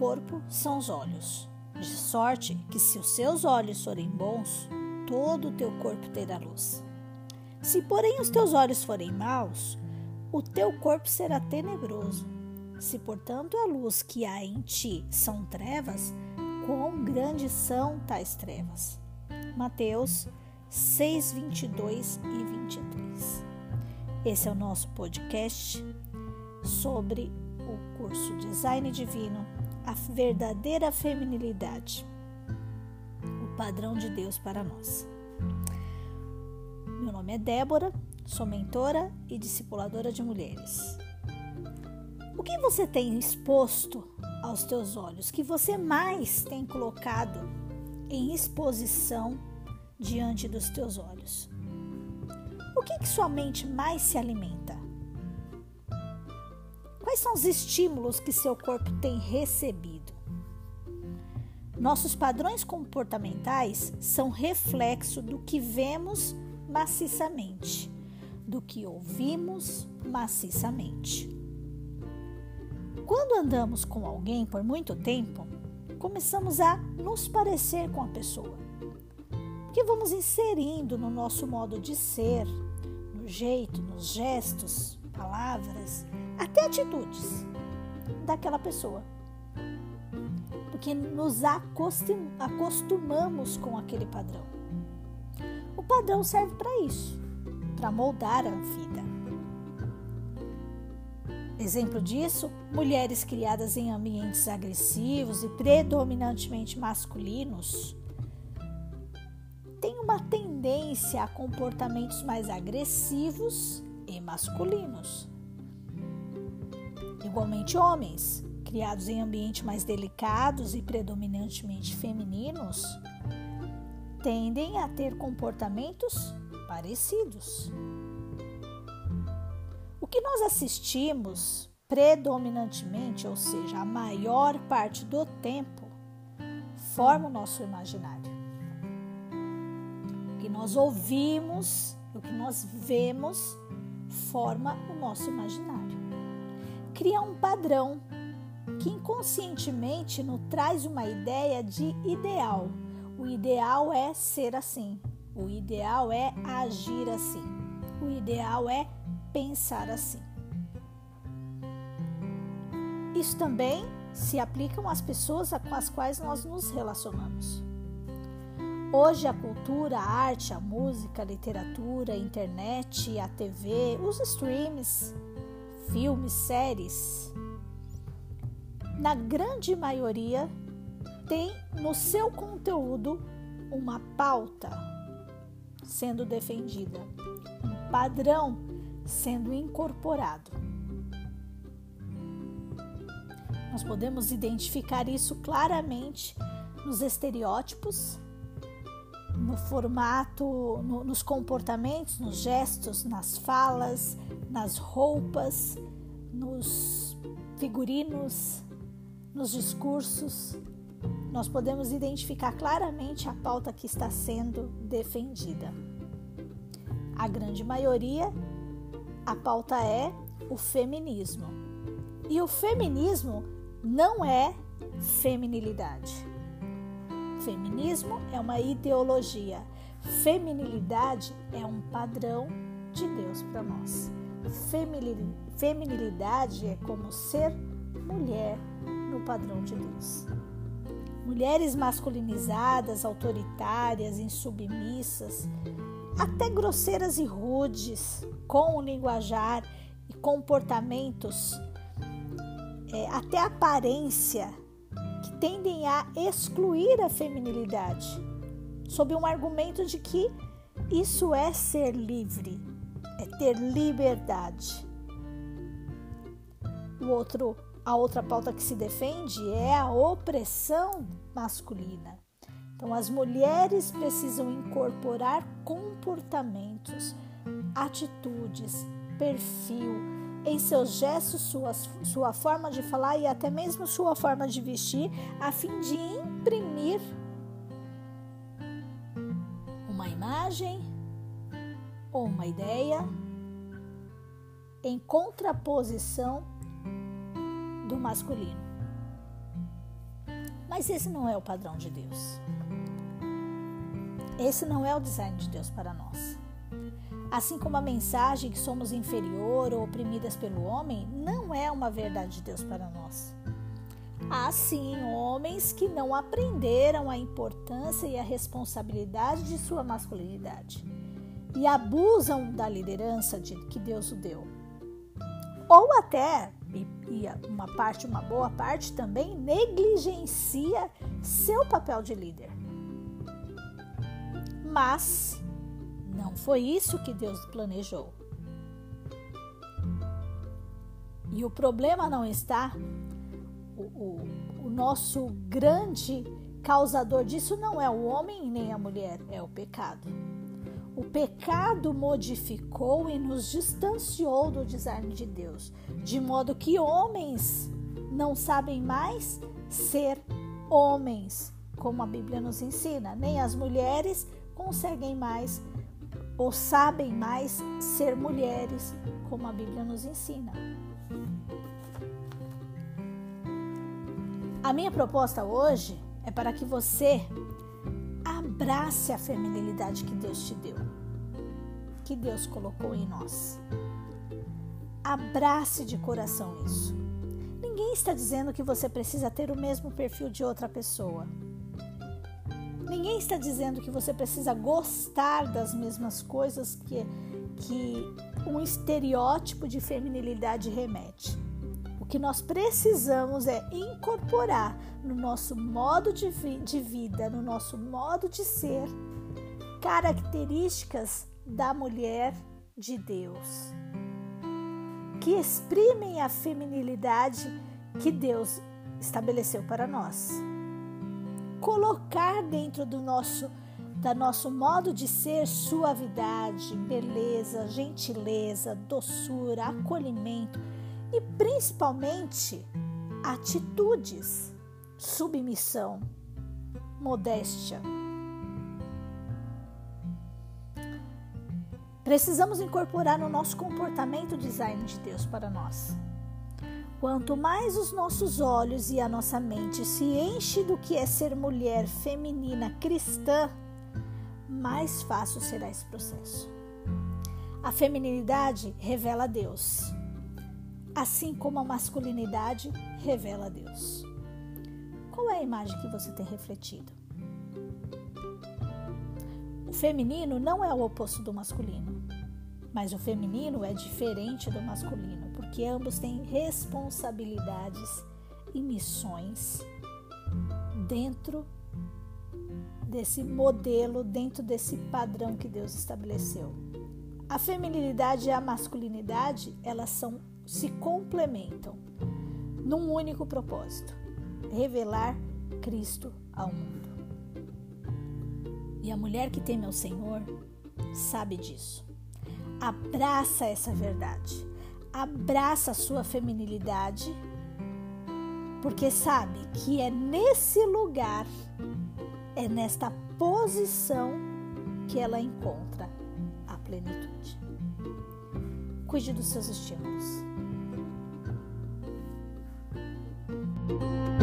corpo são os olhos, de sorte que se os seus olhos forem bons, todo o teu corpo terá luz. Se, porém, os teus olhos forem maus, o teu corpo será tenebroso. Se, portanto, a luz que há em ti são trevas, quão grandes são tais trevas. Mateus 6, 22 e 23. Esse é o nosso podcast sobre o curso Design Divino, a verdadeira feminilidade, o padrão de Deus para nós. Meu nome é Débora, sou mentora e discipuladora de mulheres. O que você tem exposto aos teus olhos, que você mais tem colocado em exposição diante dos teus olhos? O que, que sua mente mais se alimenta? Quais são os estímulos que seu corpo tem recebido? Nossos padrões comportamentais são reflexo do que vemos maciçamente, do que ouvimos maciçamente. Quando andamos com alguém por muito tempo, começamos a nos parecer com a pessoa, que vamos inserindo no nosso modo de ser, no jeito, nos gestos, palavras, até atitudes daquela pessoa. Porque nos acostumamos com aquele padrão. O padrão serve para isso, para moldar a vida. Exemplo disso, mulheres criadas em ambientes agressivos e predominantemente masculinos têm uma tendência a comportamentos mais agressivos e masculinos. Igualmente, homens criados em ambientes mais delicados e predominantemente femininos tendem a ter comportamentos parecidos. O que nós assistimos predominantemente, ou seja, a maior parte do tempo, forma o nosso imaginário. O que nós ouvimos, o que nós vemos, forma o nosso imaginário cria um padrão que inconscientemente nos traz uma ideia de ideal. O ideal é ser assim, o ideal é agir assim, o ideal é pensar assim. Isso também se aplicam às pessoas com as quais nós nos relacionamos. Hoje a cultura, a arte, a música, a literatura, a internet, a TV, os streams, filmes, séries, na grande maioria, tem no seu conteúdo uma pauta sendo defendida, um padrão sendo incorporado. Nós podemos identificar isso claramente nos estereótipos, no formato, no, nos comportamentos, nos gestos, nas falas, nas roupas, nos figurinos, nos discursos, nós podemos identificar claramente a pauta que está sendo defendida. A grande maioria, a pauta é o feminismo. E o feminismo não é feminilidade. Feminismo é uma ideologia. Feminilidade é um padrão de Deus para nós. Feminilidade é como ser mulher no padrão de Deus. Mulheres masculinizadas, autoritárias, insubmissas, até grosseiras e rudes, com o linguajar e comportamentos, é, até aparência, que tendem a excluir a feminilidade, sob um argumento de que isso é ser livre, ter liberdade. O outro, a outra pauta que se defende é a opressão masculina. Então, as mulheres precisam incorporar comportamentos, atitudes, perfil em seus gestos, sua, sua forma de falar e até mesmo sua forma de vestir, a fim de imprimir uma imagem ou uma ideia em contraposição do masculino. Mas esse não é o padrão de Deus. Esse não é o design de Deus para nós. Assim como a mensagem que somos inferior ou oprimidas pelo homem não é uma verdade de Deus para nós. Há sim homens que não aprenderam a importância e a responsabilidade de sua masculinidade e abusam da liderança de, que Deus o deu. Ou até, e, e uma parte, uma boa parte também, negligencia seu papel de líder. Mas não foi isso que Deus planejou. E o problema não está o, o, o nosso grande causador disso não é o homem nem a mulher, é o pecado. O pecado modificou e nos distanciou do design de Deus, de modo que homens não sabem mais ser homens, como a Bíblia nos ensina, nem as mulheres conseguem mais ou sabem mais ser mulheres, como a Bíblia nos ensina. A minha proposta hoje é para que você abrace a feminilidade que Deus te deu, que Deus colocou em nós. Abrace de coração isso. Ninguém está dizendo que você precisa ter o mesmo perfil de outra pessoa. Ninguém está dizendo que você precisa gostar das mesmas coisas que, que um estereótipo de feminilidade remete que nós precisamos é incorporar no nosso modo de, vi de vida, no nosso modo de ser, características da mulher de Deus, que exprimem a feminilidade que Deus estabeleceu para nós. Colocar dentro do nosso da nosso modo de ser suavidade, beleza, gentileza, doçura, acolhimento, e principalmente atitudes, submissão, modéstia. Precisamos incorporar no nosso comportamento o design de Deus para nós. Quanto mais os nossos olhos e a nossa mente se enchem do que é ser mulher feminina cristã, mais fácil será esse processo. A feminilidade revela Deus assim como a masculinidade revela Deus. Qual é a imagem que você tem refletido? O feminino não é o oposto do masculino, mas o feminino é diferente do masculino, porque ambos têm responsabilidades e missões dentro desse modelo, dentro desse padrão que Deus estabeleceu. A feminilidade e a masculinidade, elas são se complementam num único propósito: revelar Cristo ao mundo. E a mulher que teme ao Senhor sabe disso. Abraça essa verdade. Abraça a sua feminilidade, porque sabe que é nesse lugar, é nesta posição que ela encontra a plenitude. Cuide dos seus estímulos. thank you